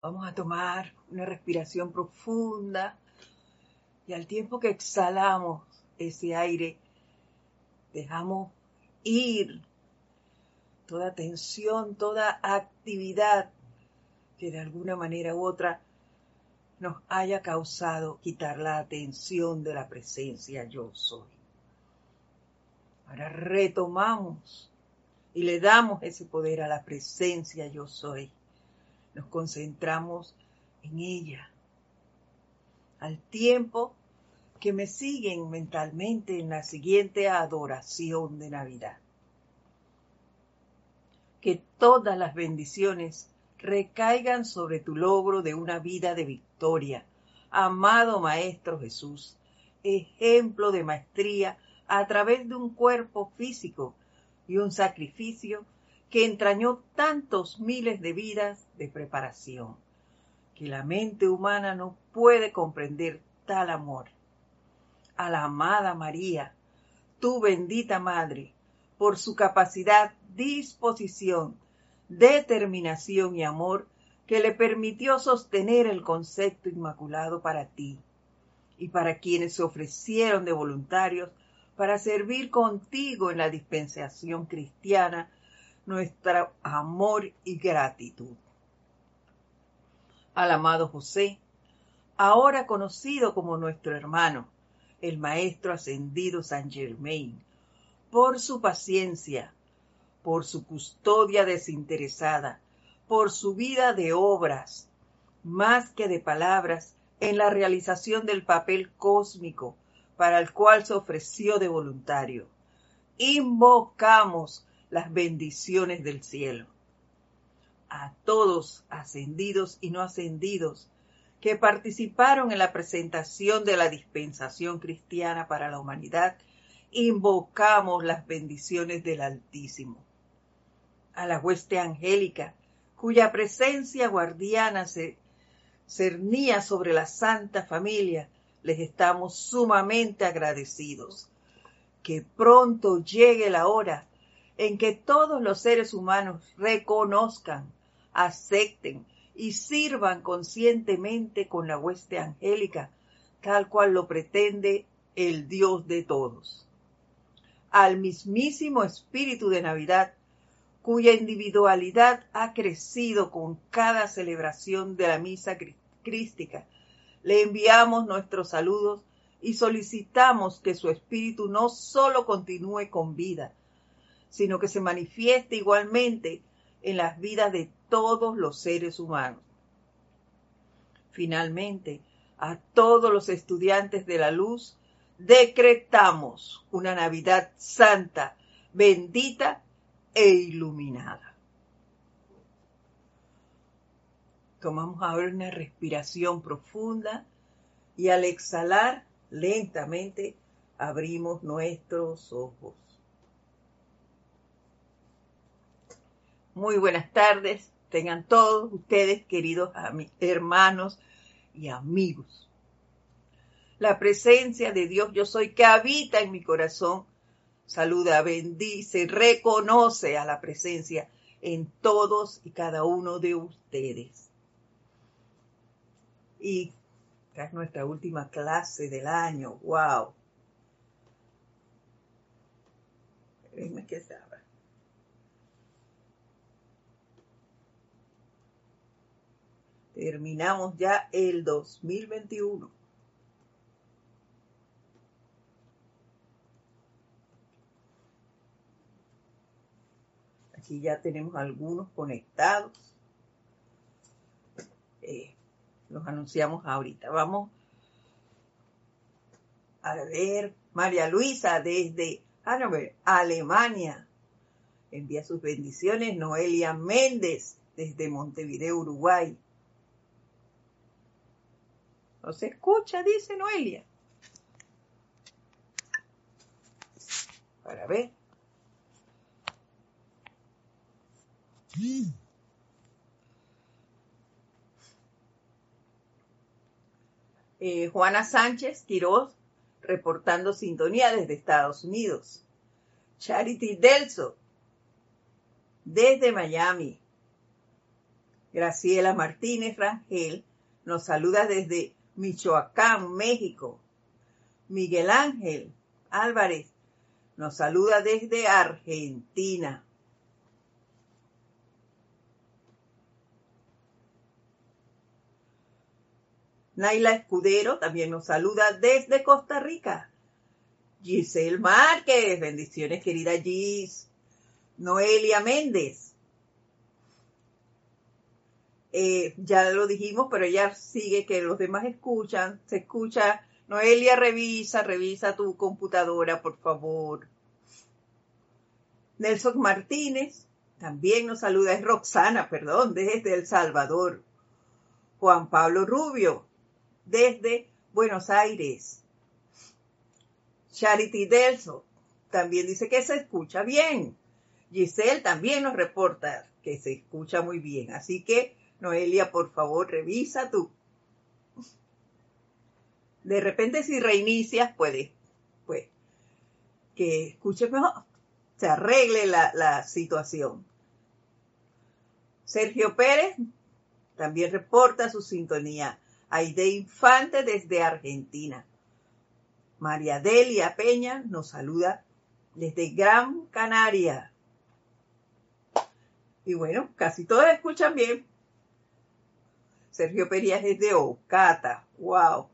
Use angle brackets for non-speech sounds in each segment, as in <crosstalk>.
Vamos a tomar una respiración profunda y al tiempo que exhalamos ese aire, dejamos ir toda tensión, toda actividad que de alguna manera u otra nos haya causado quitar la atención de la presencia yo soy. Ahora retomamos y le damos ese poder a la presencia yo soy. Nos concentramos en ella. Al tiempo que me siguen mentalmente en la siguiente adoración de Navidad. Que todas las bendiciones recaigan sobre tu logro de una vida de victoria. Amado Maestro Jesús, ejemplo de maestría a través de un cuerpo físico y un sacrificio que entrañó tantos miles de vidas de preparación, que la mente humana no puede comprender tal amor. A la amada María, tu bendita Madre, por su capacidad, disposición, determinación y amor que le permitió sostener el concepto inmaculado para ti y para quienes se ofrecieron de voluntarios para servir contigo en la dispensación cristiana nuestro amor y gratitud. Al amado José, ahora conocido como nuestro hermano, el Maestro Ascendido San Germain, por su paciencia, por su custodia desinteresada, por su vida de obras, más que de palabras, en la realización del papel cósmico para el cual se ofreció de voluntario. Invocamos las bendiciones del cielo. A todos, ascendidos y no ascendidos, que participaron en la presentación de la dispensación cristiana para la humanidad, invocamos las bendiciones del Altísimo a la hueste angélica, cuya presencia guardiana se cernía sobre la Santa Familia, les estamos sumamente agradecidos. Que pronto llegue la hora en que todos los seres humanos reconozcan, acepten y sirvan conscientemente con la hueste angélica, tal cual lo pretende el Dios de todos. Al mismísimo espíritu de Navidad cuya individualidad ha crecido con cada celebración de la misa crística. Le enviamos nuestros saludos y solicitamos que su espíritu no solo continúe con vida, sino que se manifieste igualmente en las vidas de todos los seres humanos. Finalmente, a todos los estudiantes de la luz, decretamos una Navidad santa, bendita e iluminada. Tomamos ahora una respiración profunda y al exhalar lentamente abrimos nuestros ojos. Muy buenas tardes, tengan todos ustedes, queridos hermanos y amigos. La presencia de Dios yo soy que habita en mi corazón saluda, bendice, reconoce a la presencia en todos y cada uno de ustedes. Y esta es nuestra última clase del año. ¡Wow! que Terminamos ya el 2021. Aquí ya tenemos algunos conectados. Eh, los anunciamos ahorita. Vamos a ver, María Luisa desde Hannover, Alemania. Envía sus bendiciones. Noelia Méndez desde Montevideo, Uruguay. No se escucha, dice Noelia. Para ver. Eh, Juana Sánchez Quiroz, reportando sintonía desde Estados Unidos. Charity Delso, desde Miami. Graciela Martínez Rangel nos saluda desde Michoacán, México. Miguel Ángel Álvarez nos saluda desde Argentina. Naila Escudero también nos saluda desde Costa Rica. Giselle Márquez, bendiciones querida Gis. Noelia Méndez. Eh, ya lo dijimos, pero ella sigue que los demás escuchan, se escucha. Noelia, revisa, revisa tu computadora, por favor. Nelson Martínez también nos saluda, es Roxana, perdón, desde El Salvador. Juan Pablo Rubio, desde Buenos Aires. Charity Delso también dice que se escucha bien. Giselle también nos reporta que se escucha muy bien. Así que, Noelia, por favor, revisa tú. De repente, si reinicias, puede, pues, que escuches mejor, se arregle la, la situación. Sergio Pérez también reporta su sintonía. Aide Infante desde Argentina. María Delia Peña nos saluda desde Gran Canaria. Y bueno, casi todos escuchan bien. Sergio Perías desde Ocata. Wow.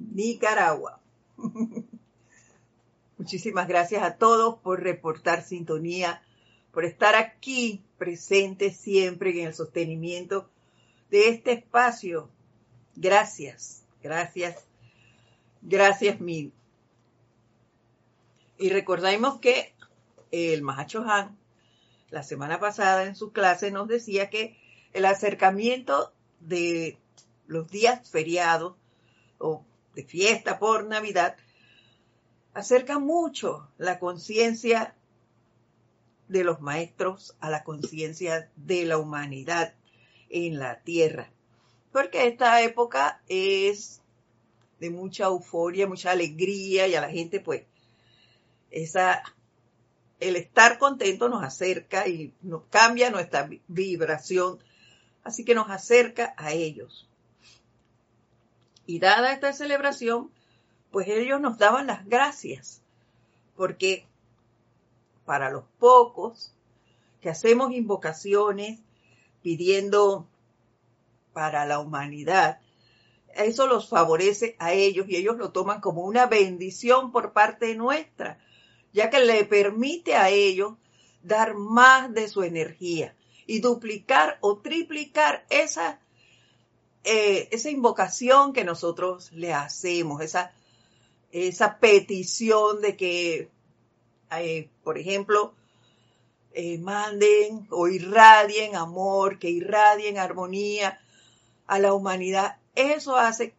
Nicaragua. <laughs> Muchísimas gracias a todos por reportar sintonía, por estar aquí presentes siempre en el sostenimiento de este espacio. Gracias, gracias, gracias mil. Y recordemos que el Mahacho Han, la semana pasada en su clase, nos decía que el acercamiento de los días feriados o de fiesta por Navidad acerca mucho la conciencia de los maestros a la conciencia de la humanidad en la tierra. Porque esta época es de mucha euforia, mucha alegría y a la gente pues esa el estar contento nos acerca y nos cambia nuestra vibración, así que nos acerca a ellos. Y dada esta celebración, pues ellos nos daban las gracias, porque para los pocos que hacemos invocaciones pidiendo para la humanidad, eso los favorece a ellos y ellos lo toman como una bendición por parte nuestra, ya que le permite a ellos dar más de su energía y duplicar o triplicar esa, eh, esa invocación que nosotros le hacemos, esa, esa petición de que, eh, por ejemplo, eh, manden o irradien amor, que irradien armonía a la humanidad. Eso hace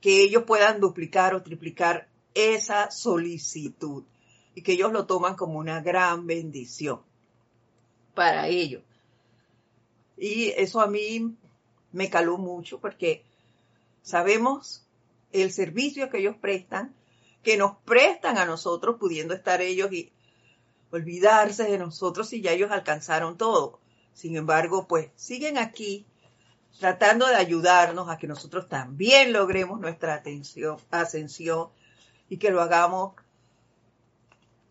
que ellos puedan duplicar o triplicar esa solicitud y que ellos lo toman como una gran bendición para ellos. Y eso a mí me caló mucho porque sabemos el servicio que ellos prestan, que nos prestan a nosotros, pudiendo estar ellos y olvidarse de nosotros si ya ellos alcanzaron todo. Sin embargo, pues siguen aquí tratando de ayudarnos a que nosotros también logremos nuestra ascensión y que lo hagamos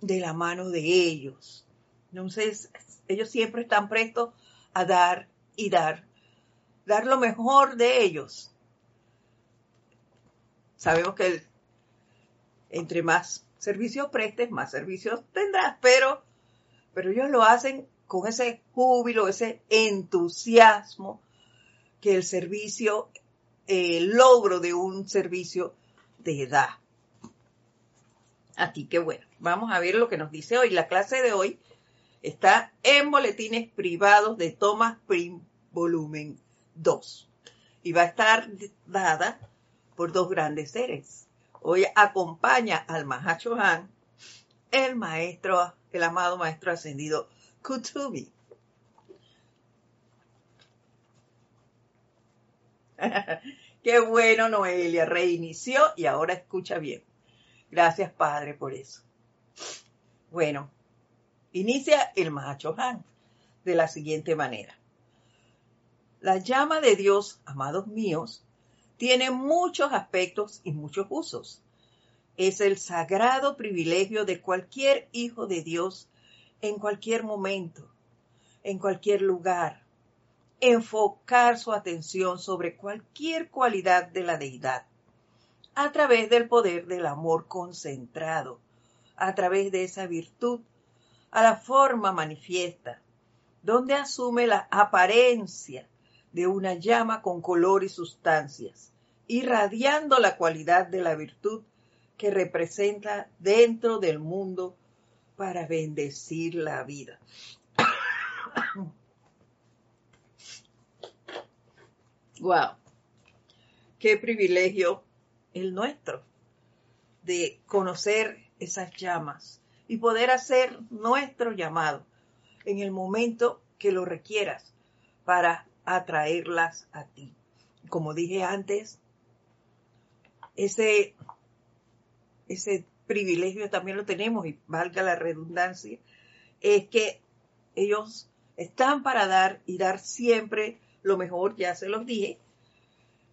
de la mano de ellos. Entonces, ellos siempre están prestos a dar y dar, dar lo mejor de ellos. Sabemos que entre más servicios prestes, más servicios tendrás, pero, pero ellos lo hacen con ese júbilo, ese entusiasmo que el servicio, el logro de un servicio te da. Así que bueno, vamos a ver lo que nos dice hoy. La clase de hoy está en boletines privados de Thomas Prim, volumen 2. Y va a estar dada por dos grandes seres. Hoy acompaña al Mahacho Han, el maestro, el amado maestro ascendido Kutubi. <laughs> Qué bueno, Noelia, reinició y ahora escucha bien. Gracias, Padre, por eso. Bueno, inicia el Mahacho Han de la siguiente manera. La llama de Dios, amados míos, tiene muchos aspectos y muchos usos. Es el sagrado privilegio de cualquier hijo de Dios en cualquier momento, en cualquier lugar, enfocar su atención sobre cualquier cualidad de la deidad a través del poder del amor concentrado, a través de esa virtud, a la forma manifiesta, donde asume la apariencia de una llama con color y sustancias, irradiando la cualidad de la virtud que representa dentro del mundo para bendecir la vida. <coughs> wow, qué privilegio el nuestro de conocer esas llamas y poder hacer nuestro llamado en el momento que lo requieras para atraerlas a ti. Como dije antes, ese, ese privilegio también lo tenemos, y valga la redundancia, es que ellos están para dar y dar siempre lo mejor, ya se los dije,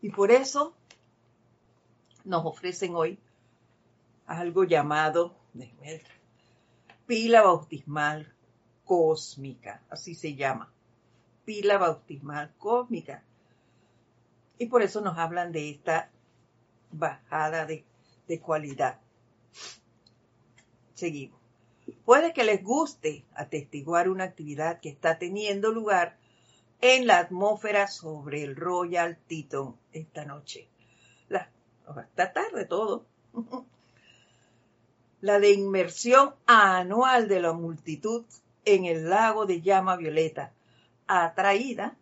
y por eso nos ofrecen hoy algo llamado pila bautismal cósmica, así se llama, pila bautismal cósmica. Y por eso nos hablan de esta bajada de, de cualidad. Seguimos. Puede que les guste atestiguar una actividad que está teniendo lugar en la atmósfera sobre el Royal Teton esta noche. La, esta tarde todo. <laughs> La de inmersión anual de la multitud en el lago de llama violeta, atraída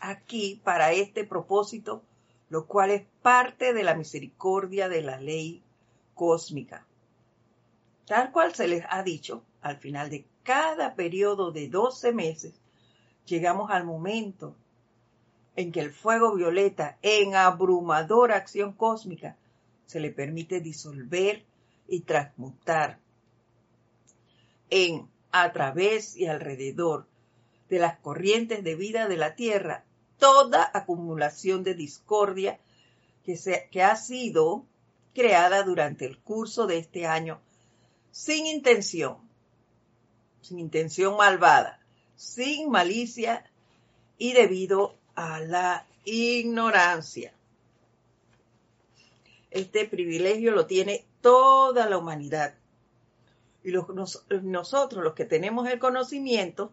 aquí para este propósito, lo cual es parte de la misericordia de la ley cósmica. Tal cual se les ha dicho, al final de cada periodo de 12 meses, llegamos al momento en que el fuego violeta, en abrumadora acción cósmica, se le permite disolver y transmutar en a través y alrededor de las corrientes de vida de la Tierra toda acumulación de discordia que, que ha sido creada durante el curso de este año sin intención, sin intención malvada, sin malicia y debido a la ignorancia. Este privilegio lo tiene toda la humanidad y nosotros, los que tenemos el conocimiento,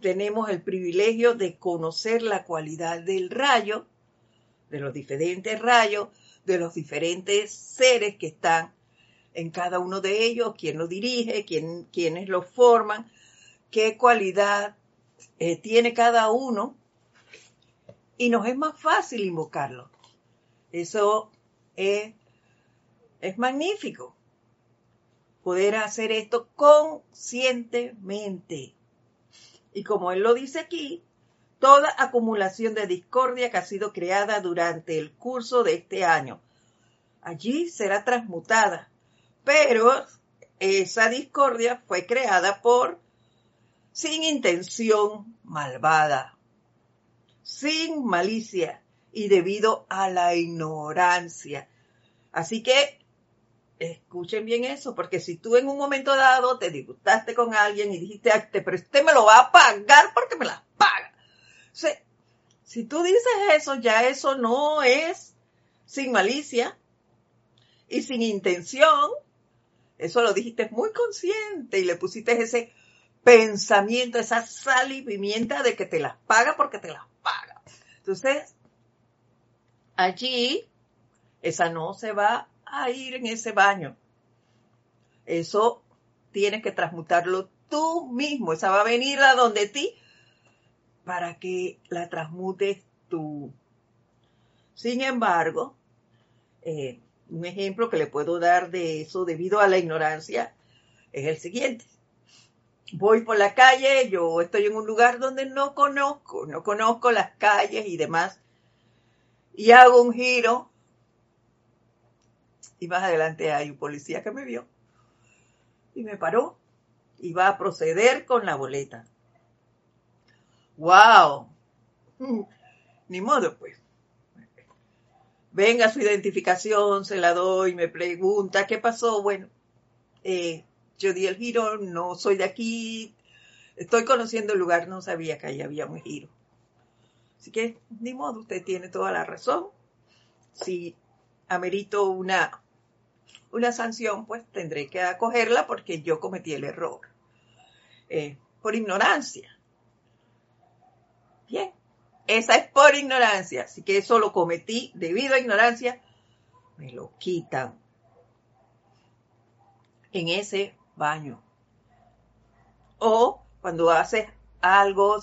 tenemos el privilegio de conocer la cualidad del rayo, de los diferentes rayos, de los diferentes seres que están en cada uno de ellos, quién lo dirige, quién, quiénes lo forman, qué cualidad eh, tiene cada uno, y nos es más fácil invocarlo. Eso es, magnífico poder hacer esto conscientemente. Y como él lo dice aquí, toda acumulación de discordia que ha sido creada durante el curso de este año, allí será transmutada. Pero esa discordia fue creada por sin intención malvada, sin malicia, y debido a la ignorancia. Así que escuchen bien eso, porque si tú en un momento dado te disgustaste con alguien y dijiste, pero este me lo va a pagar porque me la paga. si tú dices eso, ya eso no es sin malicia y sin intención. Eso lo dijiste muy consciente y le pusiste ese pensamiento, esa sal y pimienta de que te las paga porque te las paga. Entonces, allí, esa no se va a ir en ese baño. Eso tienes que transmutarlo tú mismo. Esa va a venir a donde ti para que la transmutes tú. Sin embargo, eh, un ejemplo que le puedo dar de eso debido a la ignorancia es el siguiente. Voy por la calle, yo estoy en un lugar donde no conozco, no conozco las calles y demás y hago un giro y más adelante hay un policía que me vio y me paró y va a proceder con la boleta. ¡Wow! <laughs> Ni modo, pues. Venga su identificación, se la doy, me pregunta, ¿qué pasó? Bueno, eh, yo di el giro, no soy de aquí, estoy conociendo el lugar, no sabía que ahí había un giro. Así que, ni modo, usted tiene toda la razón. Si amerito una, una sanción, pues tendré que acogerla porque yo cometí el error. Eh, por ignorancia. Bien, esa es por ignorancia. Así que eso lo cometí debido a ignorancia. Me lo quitan en ese baño. O cuando haces algo,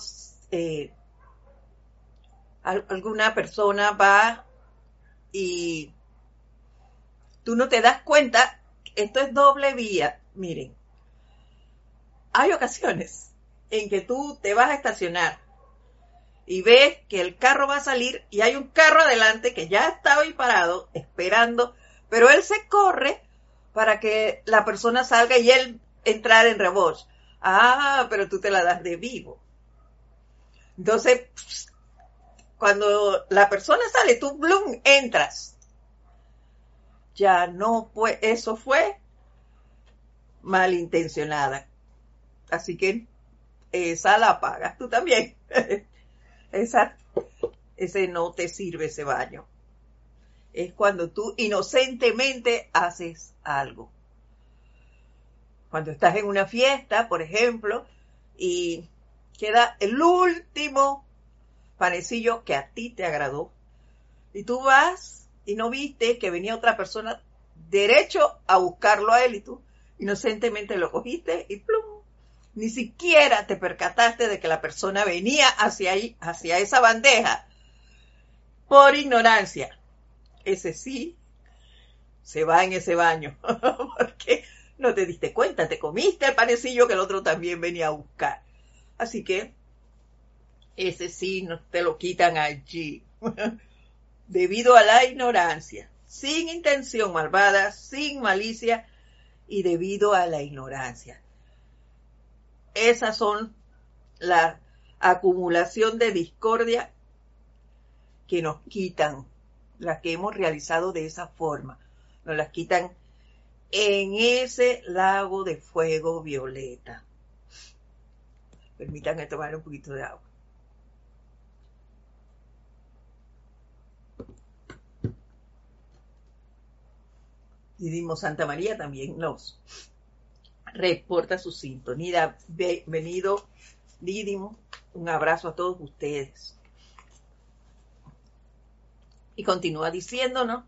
eh, alguna persona va y tú no te das cuenta, esto es doble vía. Miren, hay ocasiones en que tú te vas a estacionar y ves que el carro va a salir y hay un carro adelante que ya estaba ahí parado esperando, pero él se corre para que la persona salga y él entrar en rebote. Ah, pero tú te la das de vivo. Entonces, cuando la persona sale, tú, blum, entras. Ya no fue, eso fue malintencionada. Así que esa la pagas tú también. <laughs> esa, ese no te sirve ese baño. Es cuando tú inocentemente haces algo. Cuando estás en una fiesta, por ejemplo, y queda el último panecillo que a ti te agradó. Y tú vas y no viste que venía otra persona derecho a buscarlo a él y tú inocentemente lo cogiste y plum. Ni siquiera te percataste de que la persona venía hacia ahí, hacia esa bandeja por ignorancia. Ese sí se va en ese baño <laughs> porque no te diste cuenta, te comiste el panecillo que el otro también venía a buscar. Así que ese sí no te lo quitan allí, <laughs> debido a la ignorancia, sin intención malvada, sin malicia y debido a la ignorancia. Esas son la acumulación de discordia que nos quitan, las que hemos realizado de esa forma, nos las quitan en ese lago de fuego violeta. Permítanme tomar un poquito de agua. Didimo Santa María también nos reporta su sintonía. Bienvenido, Didimo. Un abrazo a todos ustedes. Y continúa diciéndonos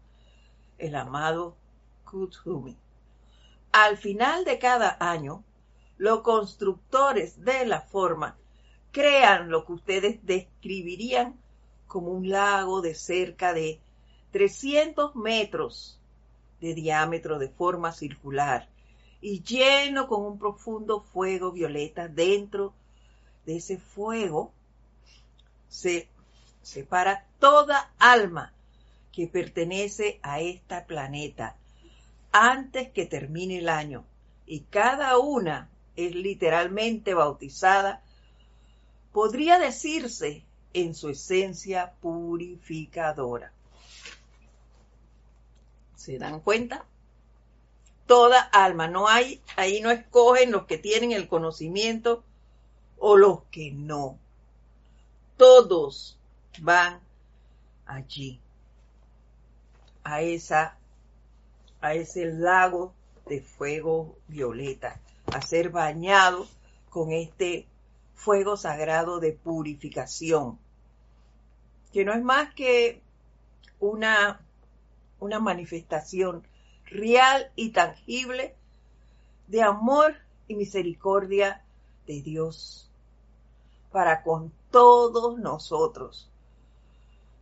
el amado Kuthumi. Al final de cada año, los constructores de la forma crean lo que ustedes describirían como un lago de cerca de 300 metros de diámetro de forma circular y lleno con un profundo fuego violeta. Dentro de ese fuego se separa toda alma que pertenece a este planeta antes que termine el año y cada una es literalmente bautizada, podría decirse en su esencia purificadora. ¿Se dan cuenta? Toda alma, no hay, ahí no escogen los que tienen el conocimiento o los que no. Todos van allí, a esa, a ese lago de fuego violeta, a ser bañados con este fuego sagrado de purificación, que no es más que una una manifestación real y tangible de amor y misericordia de Dios para con todos nosotros.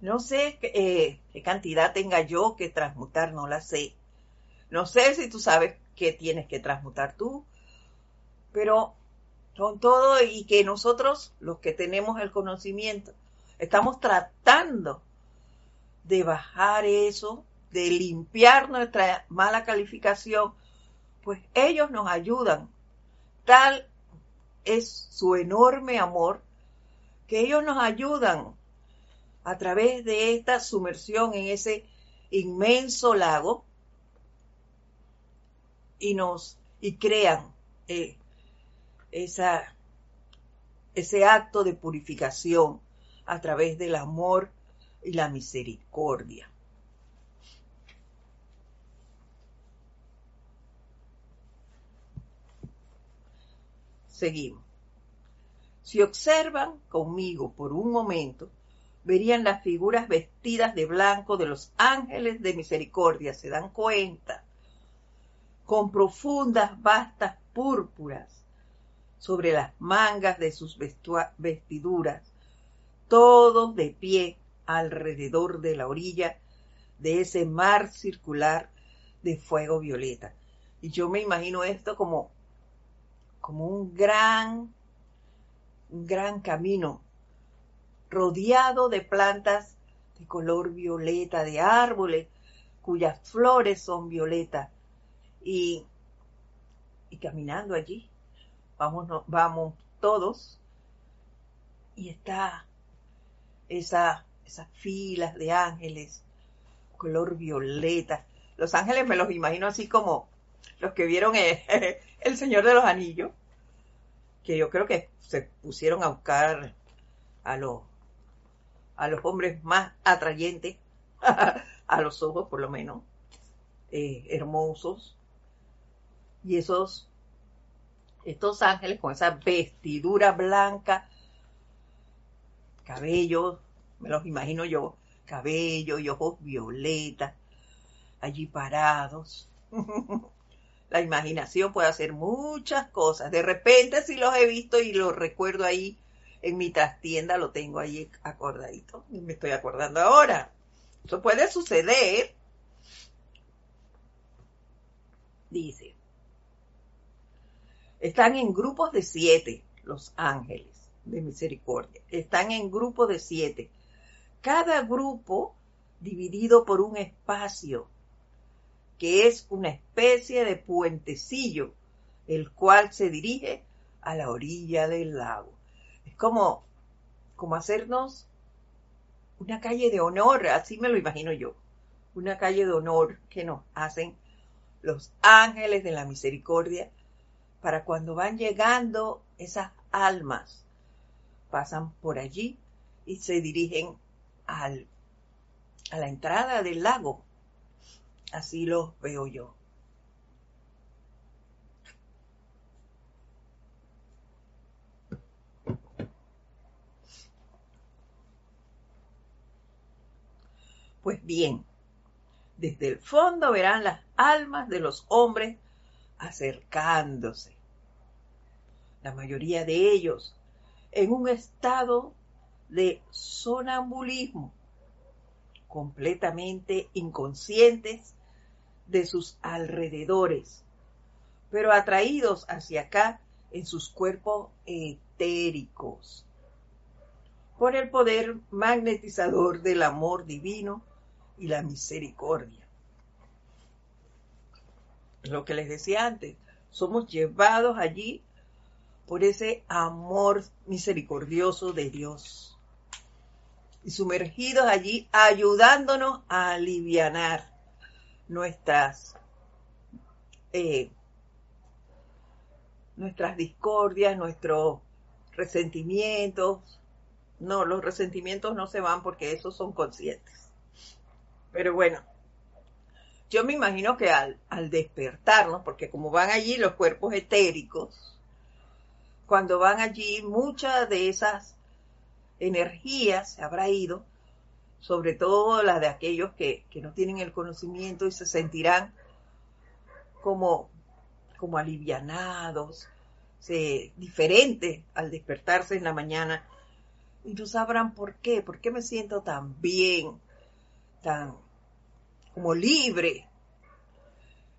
No sé eh, qué cantidad tenga yo que transmutar, no la sé. No sé si tú sabes qué tienes que transmutar tú, pero con todo y que nosotros, los que tenemos el conocimiento, estamos tratando de bajar eso de limpiar nuestra mala calificación, pues ellos nos ayudan tal es su enorme amor que ellos nos ayudan a través de esta sumersión en ese inmenso lago y nos y crean eh, ese acto de purificación a través del amor y la misericordia. Seguimos. Si observan conmigo por un momento, verían las figuras vestidas de blanco de los ángeles de misericordia. ¿Se dan cuenta? Con profundas, vastas púrpuras sobre las mangas de sus vestiduras, todos de pie alrededor de la orilla de ese mar circular de fuego violeta. Y yo me imagino esto como como un gran, un gran camino rodeado de plantas de color violeta, de árboles cuyas flores son violetas. Y, y caminando allí, vamos, vamos todos, y está esa, esas filas de ángeles, color violeta. Los ángeles me los imagino así como los que vieron <laughs> el, Señor de los Anillos, que yo creo que se pusieron a buscar a los, a los hombres más atrayentes, <laughs> a los ojos por lo menos, eh, hermosos, y esos, estos ángeles con esa vestidura blanca, cabello, me los imagino yo, cabello y ojos violetas, allí parados. <laughs> La imaginación puede hacer muchas cosas. De repente si los he visto y los recuerdo ahí en mi trastienda, lo tengo ahí acordadito. Y me estoy acordando ahora. Eso puede suceder. Dice, están en grupos de siete los ángeles de misericordia. Están en grupos de siete. Cada grupo dividido por un espacio que es una especie de puentecillo, el cual se dirige a la orilla del lago. Es como, como hacernos una calle de honor, así me lo imagino yo, una calle de honor que nos hacen los ángeles de la misericordia para cuando van llegando esas almas, pasan por allí y se dirigen al, a la entrada del lago Así lo veo yo. Pues bien, desde el fondo verán las almas de los hombres acercándose. La mayoría de ellos en un estado de sonambulismo, completamente inconscientes de sus alrededores, pero atraídos hacia acá en sus cuerpos etéricos por el poder magnetizador del amor divino y la misericordia. Lo que les decía antes, somos llevados allí por ese amor misericordioso de Dios y sumergidos allí ayudándonos a alivianar nuestras, eh, nuestras discordias, nuestros resentimientos. No, los resentimientos no se van porque esos son conscientes. Pero bueno, yo me imagino que al, al despertarnos, porque como van allí los cuerpos etéricos, cuando van allí muchas de esas energías se habrá ido sobre todo la de aquellos que, no tienen el conocimiento y se sentirán como, como alivianados, diferentes al despertarse en la mañana y no sabrán por qué, por qué me siento tan bien, tan como libre.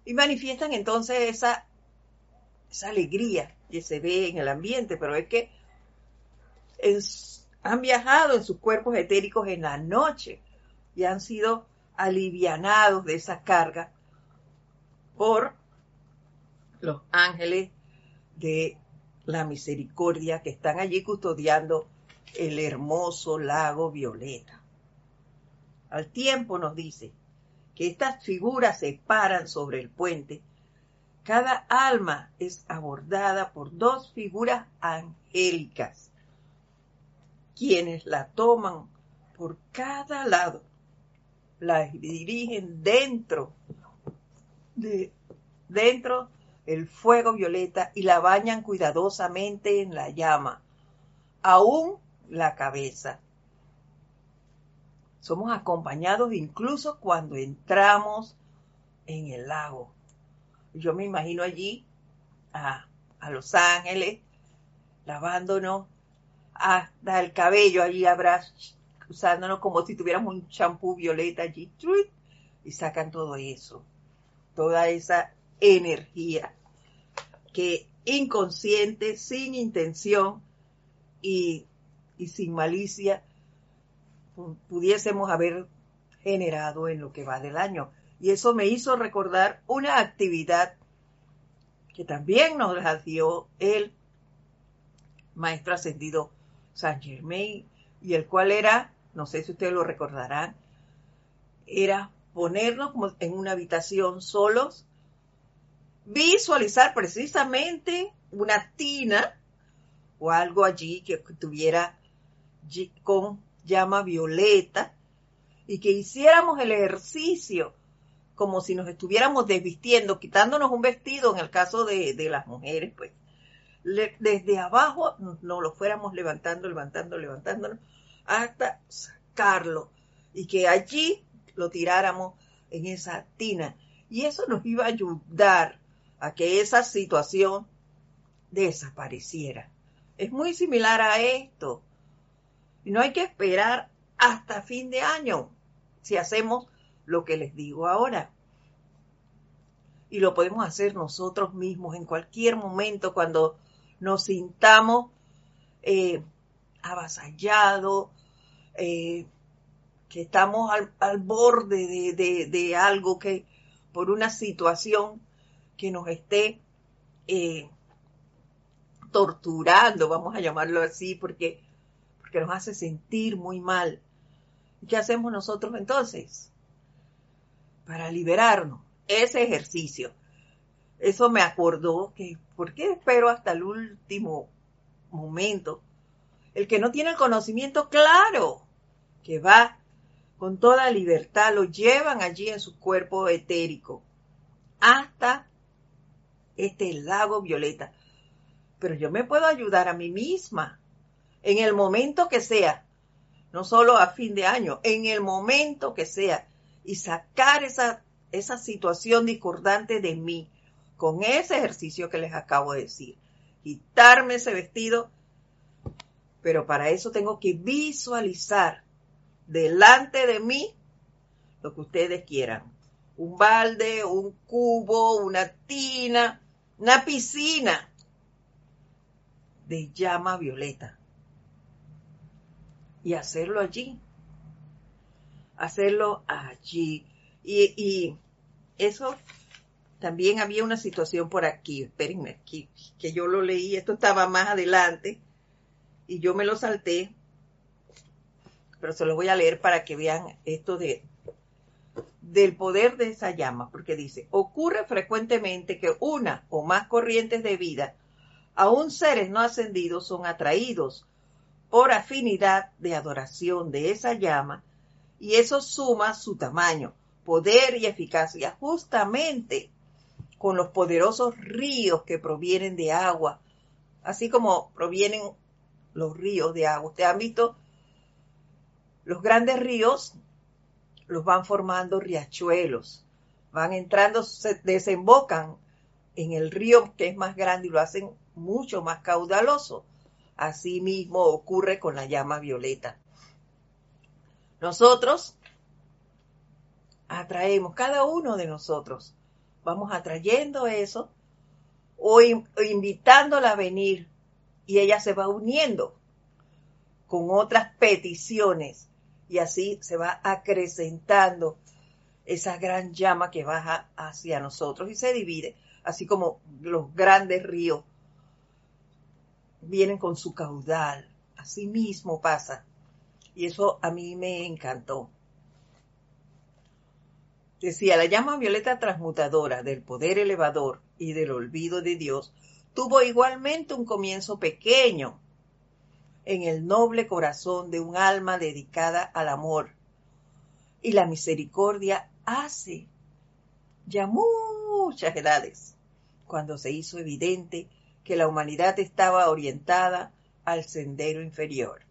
Y manifiestan entonces esa, esa alegría que se ve en el ambiente, pero es que es, han viajado en sus cuerpos etéricos en la noche y han sido alivianados de esa carga por los ángeles de la misericordia que están allí custodiando el hermoso lago Violeta. Al tiempo nos dice que estas figuras se paran sobre el puente. Cada alma es abordada por dos figuras angélicas, quienes la toman por cada lado, la dirigen dentro de dentro el fuego violeta y la bañan cuidadosamente en la llama, aún la cabeza. Somos acompañados incluso cuando entramos en el lago. Yo me imagino allí a, a Los Ángeles lavándonos hasta el cabello allí habrá usándonos como si tuviéramos un champú violeta allí y sacan todo eso, toda esa energía que inconsciente, sin intención y, y sin malicia pudiésemos haber generado en lo que va del año. Y eso me hizo recordar una actividad que también nos la dio el maestro ascendido San Germain, y el cual era, no sé si ustedes lo recordarán, era ponernos como en una habitación solos, visualizar precisamente una tina o algo allí que tuviera con llama violeta y que hiciéramos el ejercicio como si nos estuviéramos desvistiendo, quitándonos un vestido en el caso de, de las mujeres, pues desde abajo nos lo fuéramos levantando, levantando, levantándonos hasta sacarlo y que allí lo tiráramos en esa tina. Y eso nos iba a ayudar a que esa situación desapareciera. Es muy similar a esto. Y no hay que esperar hasta fin de año si hacemos lo que les digo ahora. Y lo podemos hacer nosotros mismos en cualquier momento cuando nos sintamos eh, avasallados, eh, que estamos al, borde de, algo que por una situación que nos esté eh, torturando, vamos a llamarlo así, porque, porque nos hace sentir muy mal. ¿Qué hacemos nosotros entonces? Para liberarnos. Ese ejercicio. Eso me acordó que, ¿por qué espero hasta el último momento? El que no tiene el conocimiento claro, que va con toda libertad, lo llevan allí en su cuerpo etérico, hasta este lago violeta. Pero yo me puedo ayudar a mí misma, en el momento que sea, no solo a fin de año, en el momento que sea, y sacar esa, esa situación discordante de mí, con ese ejercicio que les acabo de decir. Quitarme ese vestido, pero para eso tengo que visualizar delante de mí lo que ustedes quieran. Un balde, un cubo, una tina, una piscina de llama violeta. Y hacerlo allí. Hacerlo allí. Y, y eso también había una situación por aquí, espérenme aquí, que yo lo leí, esto estaba más adelante y yo me lo salté, pero se lo voy a leer para que vean esto de del poder de esa llama, porque dice, ocurre frecuentemente que una o más corrientes de vida, aún seres no ascendidos, son atraídos por afinidad de adoración de esa llama y eso suma su tamaño, poder y eficacia justamente con los poderosos ríos que provienen de agua, así como provienen los ríos de agua. Ustedes han visto los grandes ríos, los van formando riachuelos, van entrando, se desembocan en el río que es más grande y lo hacen mucho más caudaloso. Así mismo ocurre con la llama violeta. Nosotros atraemos, cada uno de nosotros, vamos atrayendo eso o, invitándola a venir y ella se va uniendo con otras peticiones y así se va acrecentando esa gran llama que baja hacia nosotros y se divide, así como los grandes ríos vienen con su caudal. Así mismo pasa. Y eso a mí me encantó. Decía, la llama violeta transmutadora del poder elevador y del olvido de Dios tuvo igualmente un comienzo pequeño en el noble corazón de un alma dedicada al amor. Y la misericordia hace ya muchas edades, cuando se hizo evidente que la humanidad estaba orientada al sendero inferior.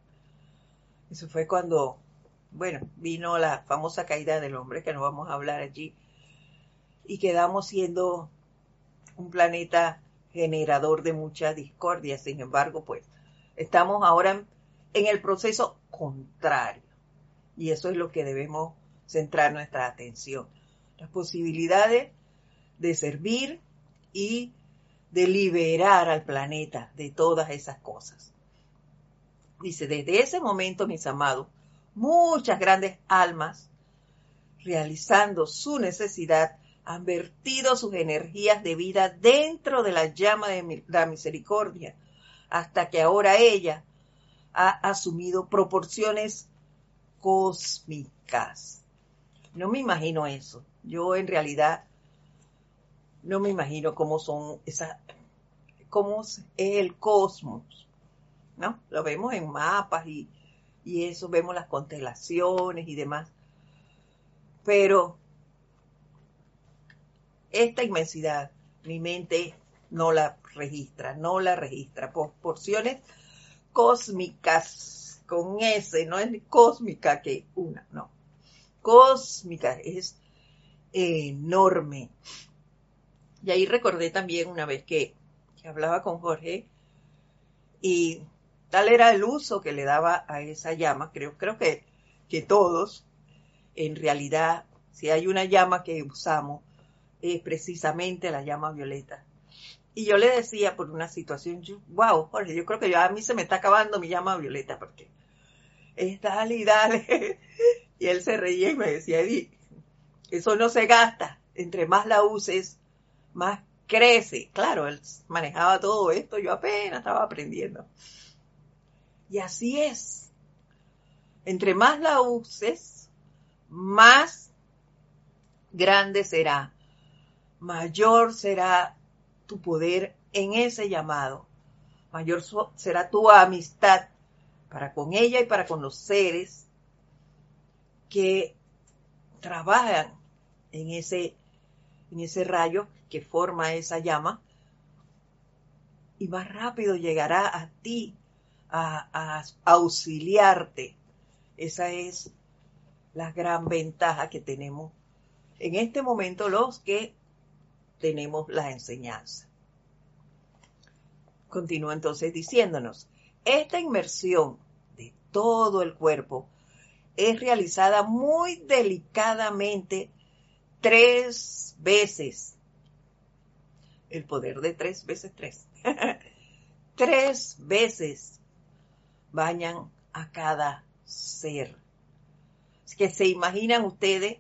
Eso fue cuando bueno, vino la famosa caída del hombre, que no vamos a hablar allí, y quedamos siendo un planeta generador de mucha discordia. Sin embargo, pues estamos ahora en el proceso contrario. Y eso es lo que debemos centrar nuestra atención. Las posibilidades de servir y de liberar al planeta de todas esas cosas. Dice, desde ese momento, mis amados, muchas grandes almas, realizando su necesidad, han vertido sus energías de vida dentro de la llama de la misericordia, hasta que ahora ella ha asumido proporciones cósmicas. No me imagino eso. Yo en realidad no me imagino cómo son esas, cómo es el cosmos. ¿No? Lo vemos en mapas y, y eso, vemos las constelaciones y demás. Pero esta inmensidad, mi mente no la registra, no la registra. Por porciones cósmicas, con S, no es cósmica que una, no. Cósmica es enorme. Y ahí recordé también una vez que, que hablaba con Jorge y Tal era el uso que le daba a esa llama. Creo, creo que, que todos, en realidad, si hay una llama que usamos, es precisamente la llama violeta. Y yo le decía por una situación, wow, Jorge, yo creo que a mí se me está acabando mi llama violeta, porque es dale y dale. <laughs> Y él se reía y me decía, Eddie, eso no se gasta. Entre más la uses, más crece. Claro, él manejaba todo esto, yo apenas estaba aprendiendo. Y así es. Entre más la uses, más grande será, mayor será tu poder en ese llamado, mayor será tu amistad para con ella y para con los seres que trabajan en ese, en ese rayo que forma esa llama y más rápido llegará a ti a, auxiliarte. Esa es la gran ventaja que tenemos en este momento los que tenemos la enseñanza. Continúa entonces diciéndonos, esta inmersión de todo el cuerpo es realizada muy delicadamente tres veces. El poder de tres veces tres. <laughs> tres veces bañan a cada ser. Es que se imaginan ustedes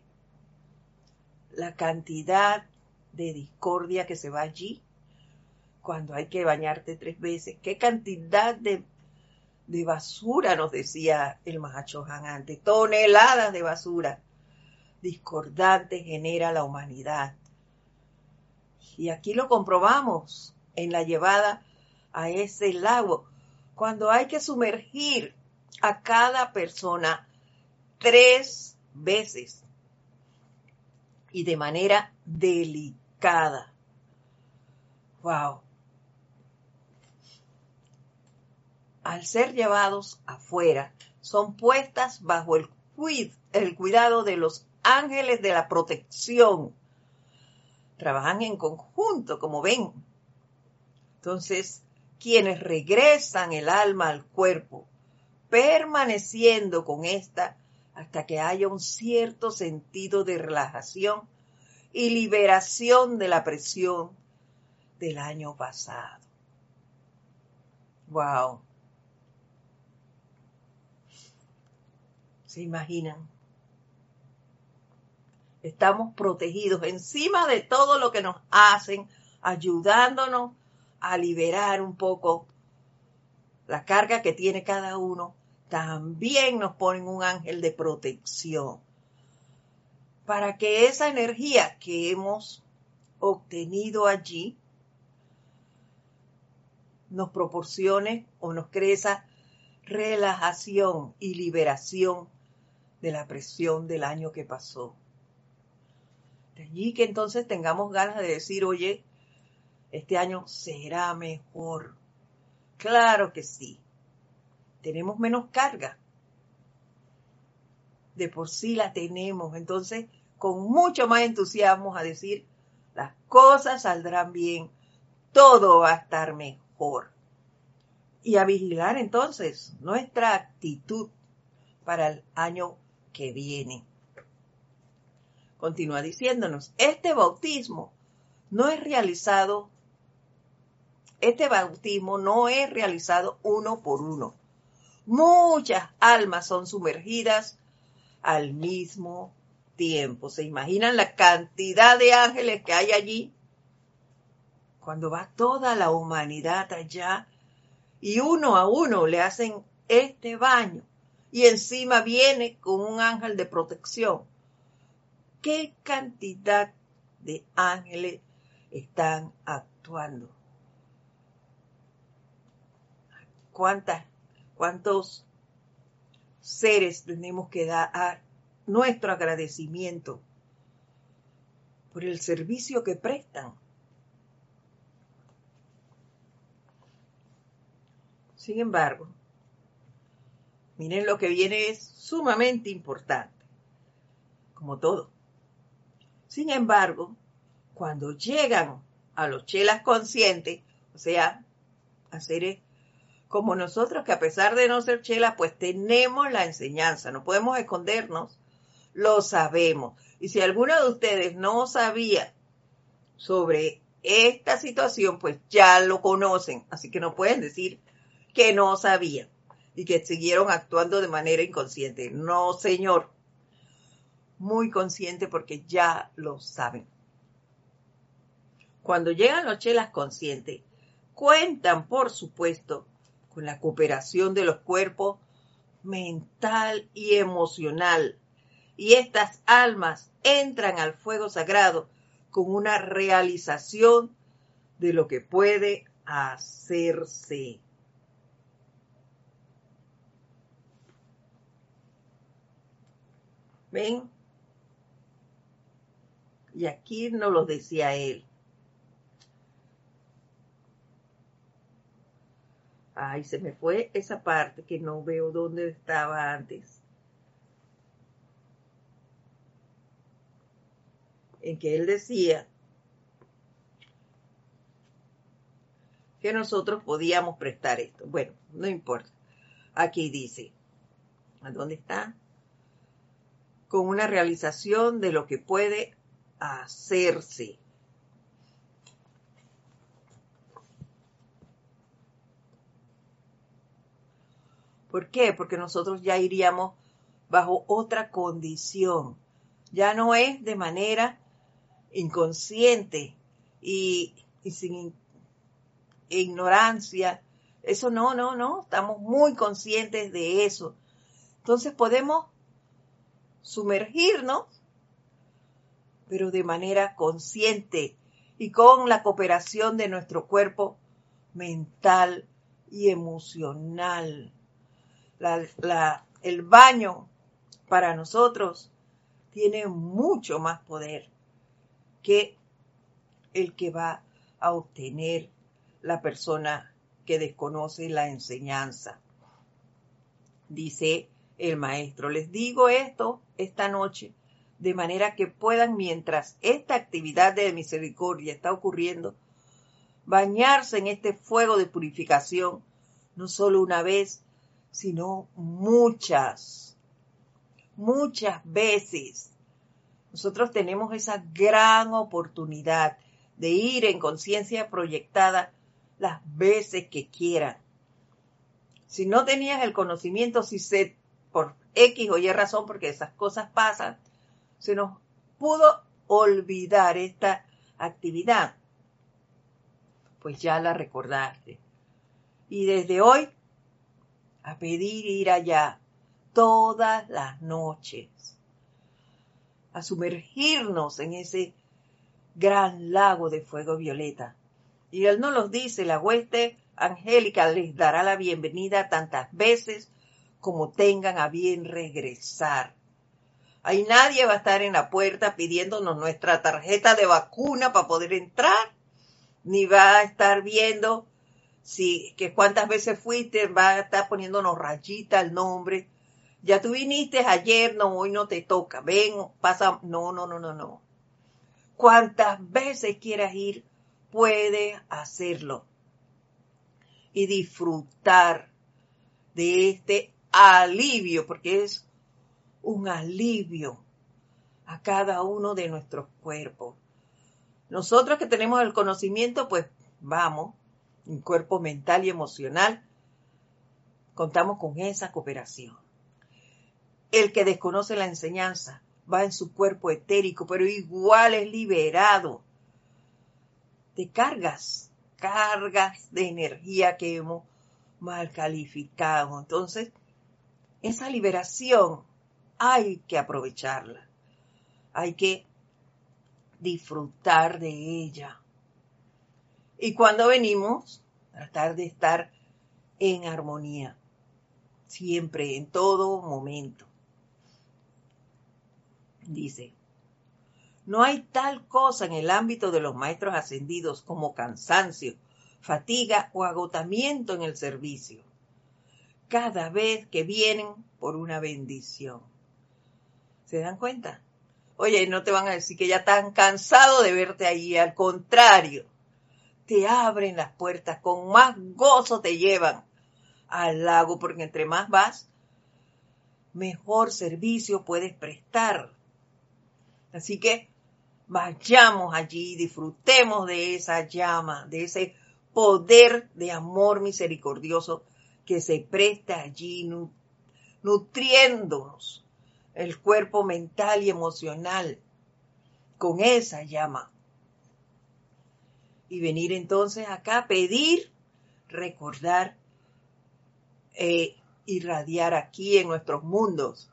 la cantidad de discordia que se va allí cuando hay que bañarte tres veces. ¿Qué cantidad de, de basura nos decía el Mahachohan antes? Toneladas de basura discordante genera la humanidad. Y aquí lo comprobamos en la llevada a ese lago cuando hay que sumergir a cada persona tres veces y de manera delicada. Wow. Al ser llevados afuera, son puestas bajo el, cuidado de los ángeles de la protección. Trabajan en conjunto, como ven. Entonces, quienes regresan el alma al cuerpo, permaneciendo con ésta hasta que haya un cierto sentido de relajación y liberación de la presión del año pasado. Wow. ¿Se imaginan? Estamos protegidos encima de todo lo que nos hacen, ayudándonos a liberar un poco la carga que tiene cada uno, también nos ponen un ángel de protección para que esa energía que hemos obtenido allí nos proporcione o nos cree esa relajación y liberación de la presión del año que pasó. De allí que entonces tengamos ganas de decir, oye, este año será mejor. Claro que sí. Tenemos menos carga. De por sí la tenemos. Entonces, con mucho más entusiasmo a decir, las cosas saldrán bien, todo va a estar mejor. Y a vigilar entonces nuestra actitud para el año que viene. Continúa diciéndonos, este bautismo no es realizado, este bautismo no es realizado uno por uno. Muchas almas son sumergidas al mismo tiempo. ¿Se imaginan la cantidad de ángeles que hay allí? Cuando va toda la humanidad allá y uno a uno le hacen este baño y encima viene con un ángel de protección. ¿Qué cantidad de ángeles están actuando? ¿Cuántas, cuántos seres tenemos que dar nuestro agradecimiento por el servicio que prestan. Sin embargo, miren lo que viene es sumamente importante, como todo. Sin embargo, cuando llegan a los chelas conscientes, o sea, a seres como nosotros, que a pesar de no ser chelas, pues tenemos la enseñanza, no podemos escondernos lo sabemos. Y si alguno de ustedes no sabía sobre esta situación, pues ya lo conocen, así que no pueden decir que no sabían y que siguieron actuando de manera inconsciente. No, señor. Muy consciente porque ya lo saben. Cuando llegan los chelas conscientes, cuentan, por supuesto, con la cooperación de los cuerpos mental y emocional y estas almas entran al fuego sagrado con una realización de lo que puede hacerse. ¿Ven? Y aquí nos lo decía él. Ay, se me fue esa parte que no veo dónde estaba antes. en que él decía que nosotros podíamos prestar esto. Bueno, no importa. Aquí dice, ¿a dónde está? Con una realización de lo que puede hacerse. ¿Por qué? Porque nosotros ya iríamos bajo otra condición. Ya no es de manera inconsciente y, sin ignorancia. Eso no, no, no, estamos muy conscientes de eso. Entonces podemos sumergirnos, pero de manera consciente y con la cooperación de nuestro cuerpo mental y emocional. El baño para nosotros tiene mucho más poder que el que va a obtener la persona que desconoce la enseñanza. Dice el maestro, les digo esto esta noche, de manera que puedan, mientras esta actividad de misericordia está ocurriendo, bañarse en este fuego de purificación, no solo una vez, sino muchas, muchas veces, nosotros tenemos esa gran oportunidad de ir en conciencia proyectada las veces que quieran. Si no tenías el conocimiento, si se, por X o Y razón, porque esas cosas pasan, se nos pudo olvidar esta actividad, pues ya la recordaste. Y desde hoy a pedir ir allá todas las noches, a sumergirnos en ese gran lago de fuego violeta. Y él nos los dice, la hueste angélica les dará la bienvenida tantas veces como tengan a bien regresar. Ahí nadie va a estar en la puerta pidiéndonos nuestra tarjeta de vacuna para poder entrar, ni va a estar viendo si que cuántas veces fuiste, va a estar poniéndonos rayita el nombre. Ya tú viniste ayer, no, hoy no te toca. Ven, pasa. No, no, no, no, no. Cuantas veces quieras ir, puedes hacerlo. Y disfrutar de este alivio, porque es un alivio a cada uno de nuestros cuerpos. Nosotros que tenemos el conocimiento, pues vamos, un cuerpo mental y emocional, contamos con esa cooperación. El que desconoce la enseñanza va en su cuerpo etérico, pero igual es liberado de cargas, cargas de energía que hemos mal calificado. Entonces, esa liberación hay que aprovecharla, hay que disfrutar de ella. Y cuando venimos, tratar de estar en armonía, siempre, en todo momento. Dice, no hay tal cosa en el ámbito de los maestros ascendidos como cansancio, fatiga o agotamiento en el servicio, cada vez que vienen por una bendición. ¿Se dan cuenta? Oye, no te van a decir que ya están cansados de verte ahí, al contrario, te abren las puertas, con más gozo te llevan al lago, porque entre más vas, mejor servicio puedes prestar. Así que vayamos allí, disfrutemos de esa llama, de ese poder de amor misericordioso que se presta allí, nutriéndonos el cuerpo mental y emocional con esa llama y venir entonces acá a pedir, recordar, eh, irradiar aquí en nuestros mundos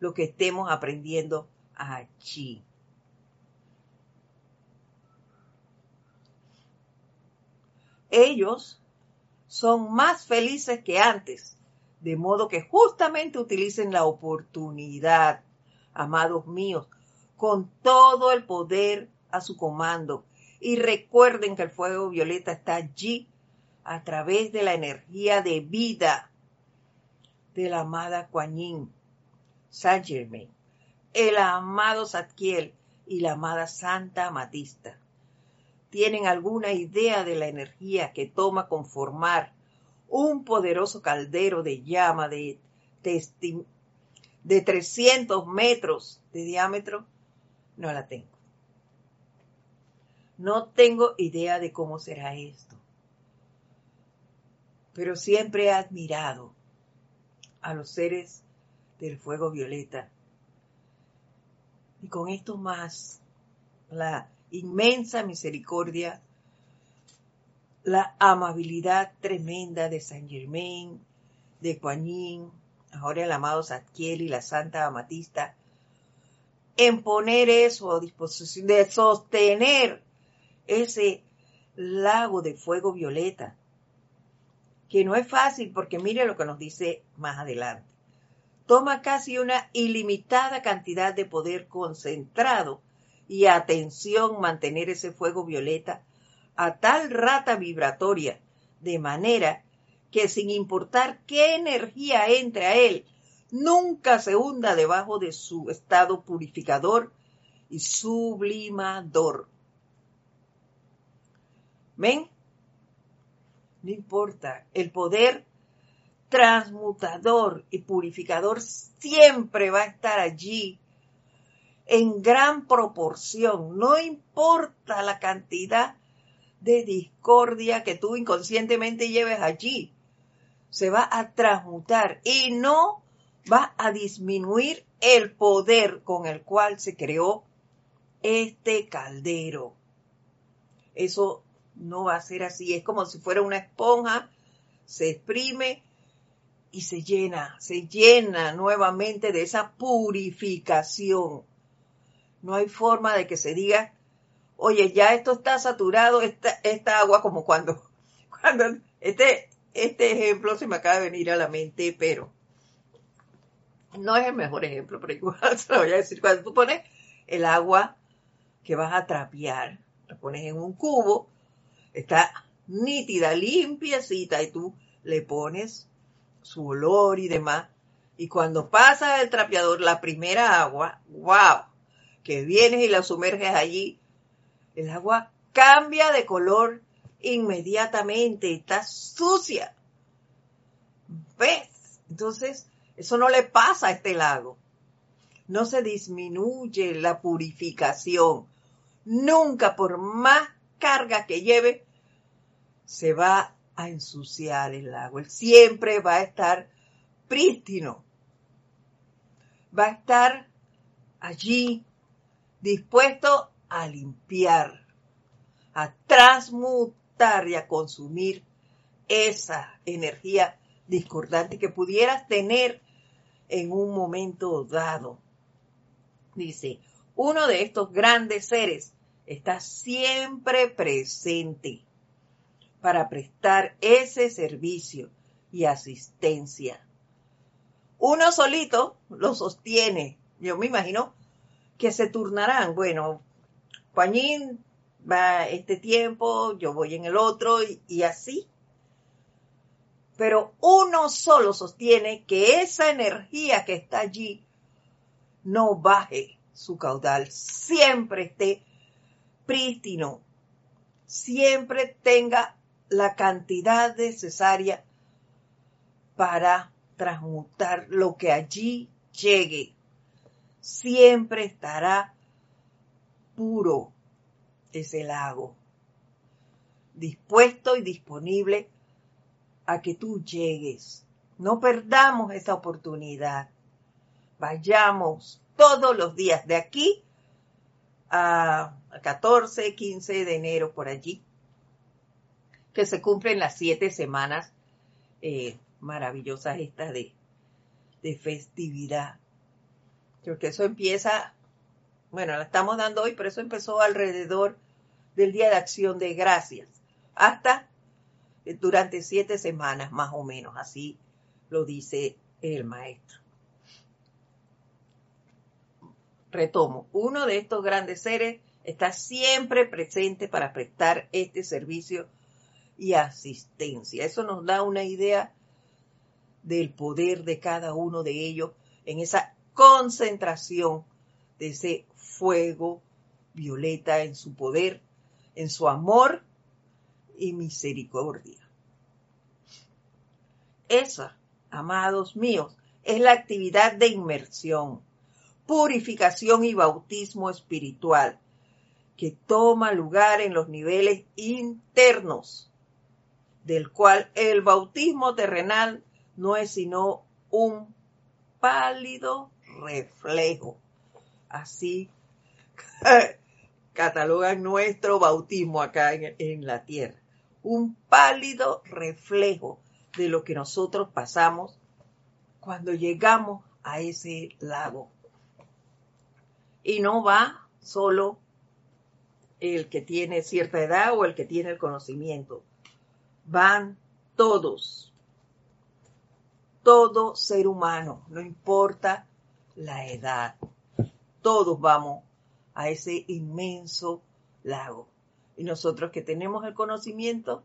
lo que estemos aprendiendo allí. Ellos son más felices que antes, de modo que justamente utilicen la oportunidad, amados míos, con todo el poder a su comando y recuerden que el fuego violeta está allí a través de la energía de vida de la amada Kuan Yin, Saint Germain, el amado Satkiel y la amada Santa Amatista. ¿Tienen alguna idea de la energía que toma conformar un poderoso caldero de llama de, de 300 metros de diámetro? No la tengo. No tengo idea de cómo será esto, pero siempre he admirado a los seres del fuego violeta. Y con esto más, la inmensa misericordia, la amabilidad tremenda de San Germain, de Kuan ahora el amado y la Santa Amatista, en poner eso a disposición, de sostener ese lago de fuego violeta, que no es fácil porque mire lo que nos dice más adelante. Toma casi una ilimitada cantidad de poder concentrado y atención mantener ese fuego violeta a tal rata vibratoria, de manera que sin importar qué energía entre a él, nunca se hunda debajo de su estado purificador y sublimador. ¿Ven? No importa, el poder transmutador y purificador siempre va a estar allí en gran proporción, no importa la cantidad de discordia que tú inconscientemente lleves allí, se va a transmutar y no va a disminuir el poder con el cual se creó este caldero. Eso no va a ser así. Es como si fuera una esponja, se exprime y se llena, se llena nuevamente de esa purificación. No hay forma de que se diga, oye, ya esto está saturado, esta, esta agua, como cuando, <laughs> cuando este, este ejemplo se me acaba de venir a la mente, pero no es el mejor ejemplo, pero igual <laughs> se lo voy a decir. Cuando tú pones el agua que vas a trapear, la pones en un cubo, está nítida, limpiecita, y tú le pones su olor y demás. Y cuando pasa el trapeador, la primera agua, wow, que vienes y la sumerges allí, el agua cambia de color inmediatamente, está sucia. ¿Ves? Entonces, eso no le pasa a este lago. No se disminuye la purificación. Nunca, por más carga que lleve, se va a ensuciar el lago. Él siempre va a estar prístino. Va a estar allí dispuesto a limpiar, a transmutar y a consumir esa energía discordante que pudieras tener en un momento dado. Dice, uno de estos grandes seres está siempre presente para prestar ese servicio y asistencia. Uno solito lo sostiene. Yo me imagino que se turnarán. Bueno, Juanín va este tiempo, yo voy en el otro y, y así. Pero uno solo sostiene que esa energía que está allí no baje su caudal, siempre esté prístino, siempre tenga la cantidad necesaria para transmutar lo que allí llegue. Siempre estará puro ese lago, dispuesto y disponible a que tú llegues. No perdamos esa oportunidad. Vayamos todos los días de aquí a 14, 15 de enero por allí que se cumplen las siete semanas eh, maravillosas estas de, de festividad. Porque eso empieza, bueno, la estamos dando hoy, pero eso empezó alrededor del Día de Acción de Gracias, hasta eh, durante siete semanas más o menos, así lo dice el maestro. Retomo, uno de estos grandes seres está siempre presente para prestar este servicio y asistencia. Eso nos da una idea del poder de cada uno de ellos en esa concentración de ese fuego violeta en su poder, en su amor y misericordia. Esa, amados míos, es la actividad de inmersión, purificación y bautismo espiritual que toma lugar en los niveles internos del cual el bautismo terrenal no es sino un pálido reflejo. Así <laughs> catalogan nuestro bautismo acá en, en, la tierra. Un pálido reflejo de lo que nosotros pasamos cuando llegamos a ese lago. Y no va solo el que tiene cierta edad o el que tiene el conocimiento van todos, todo ser humano, no importa la edad, todos vamos a ese inmenso lago. Y nosotros que tenemos el conocimiento,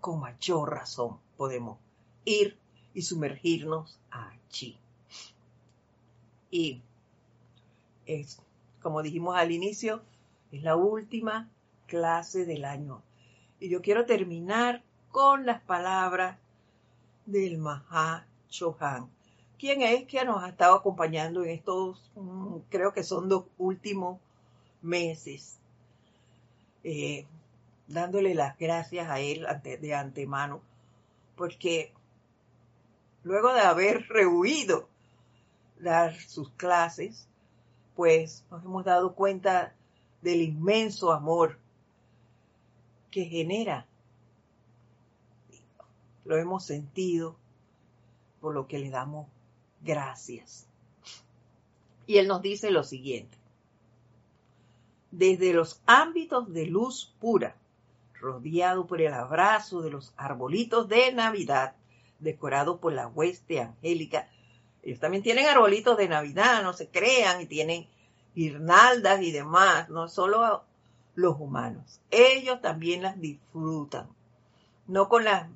con mayor razón podemos ir y sumergirnos allí. Y es, como dijimos al inicio, es la última clase del año. Y yo quiero terminar con las palabras del Maha Chohan. ¿Quién es que nos ha estado acompañando en estos, mm, creo que son dos últimos meses? Eh, dándole las gracias a él de antemano, porque luego de haber rehuido dar sus clases, pues nos hemos dado cuenta del inmenso amor que genera lo hemos sentido por lo que le damos gracias. Y él nos dice lo siguiente. Desde los ámbitos de luz pura, rodeado por el abrazo de los arbolitos de Navidad, decorados por la hueste angélica. Ellos también tienen arbolitos de Navidad, no se crean, y tienen guirnaldas y demás, no solo los humanos. Ellos también las disfrutan, no con la,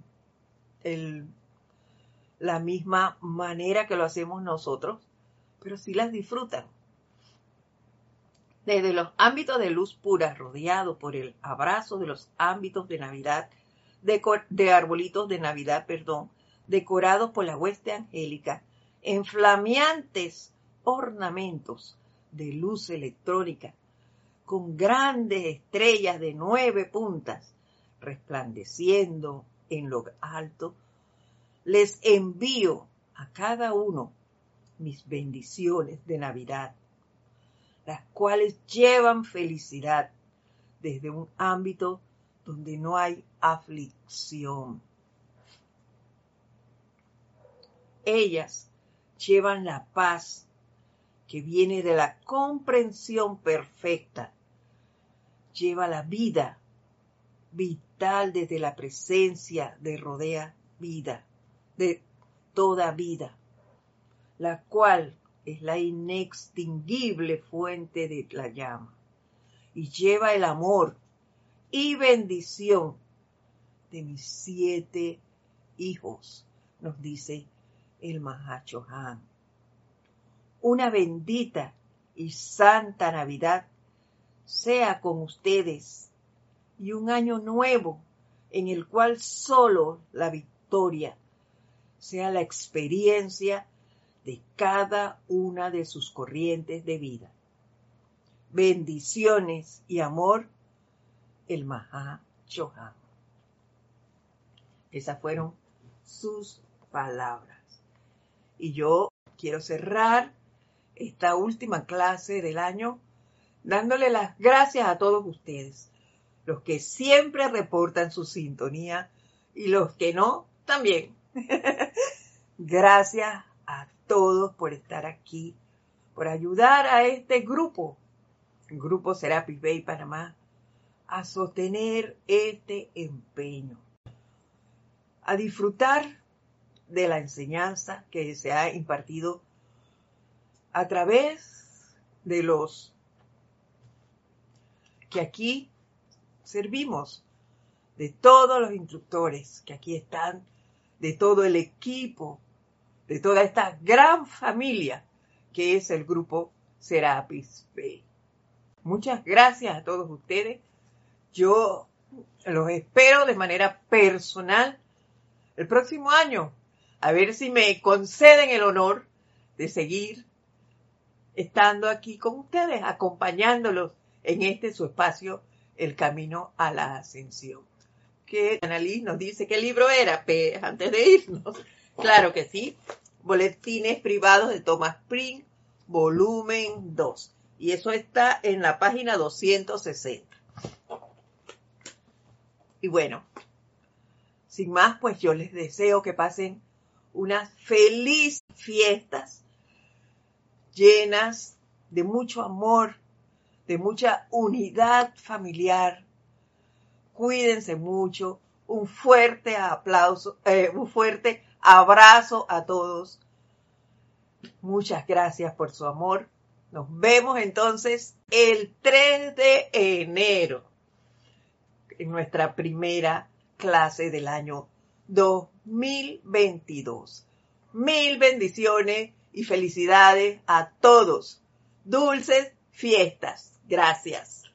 la misma manera que lo hacemos nosotros, pero sí las disfrutan. Desde los ámbitos de luz pura, rodeado por el abrazo de los ámbitos de Navidad, de, de arbolitos de Navidad, perdón, decorados por la hueste angélica, en flameantes ornamentos de luz electrónica, con grandes estrellas de nueve puntas, resplandeciendo en lo alto, les envío a cada uno mis bendiciones de Navidad, las cuales llevan felicidad desde un ámbito donde no hay aflicción. Ellas llevan la paz que viene de la comprensión perfecta. Lleva la vida vital desde la presencia de rodea vida, de toda vida, la cual es la inextinguible fuente de la llama y lleva el amor y bendición de mis siete hijos, nos dice el Han. Una bendita y santa Navidad sea con ustedes y un año nuevo en el cual solo la victoria sea la experiencia de cada una de sus corrientes de vida. Bendiciones y amor, el Maha Chohan. Esas fueron sus palabras. Y yo quiero cerrar esta última clase del año dándole las gracias a todos ustedes, los que siempre reportan su sintonía y los que no, también. <laughs> gracias a todos por estar aquí, por ayudar a este grupo, grupo Serapis Bay Panamá, a sostener este empeño, a disfrutar de la enseñanza que se ha impartido a través de los que aquí servimos, de todos los instructores que aquí están, de todo el equipo, de toda esta gran familia que es el grupo Serapis Bay. Muchas gracias a todos ustedes. Yo los espero de manera personal el próximo año a ver si me conceden el honor de seguir estando aquí con ustedes, acompañándolos en este su espacio, El Camino a la Ascensión. Que Annalise nos dice qué libro era, antes de irnos. Claro que sí, Boletines Privados de Thomas Pring, volumen 2. Y eso está en la página 260. Y bueno, sin más, pues yo les deseo que pasen unas felices fiestas llenas de mucho amor, de mucha unidad familiar. Cuídense mucho. Un fuerte aplauso, eh, un fuerte abrazo a todos. Muchas gracias por su amor. Nos vemos entonces el 3 de enero en nuestra primera clase del año 2022. Mil bendiciones y felicidades a todos. Dulces fiestas. Gracias.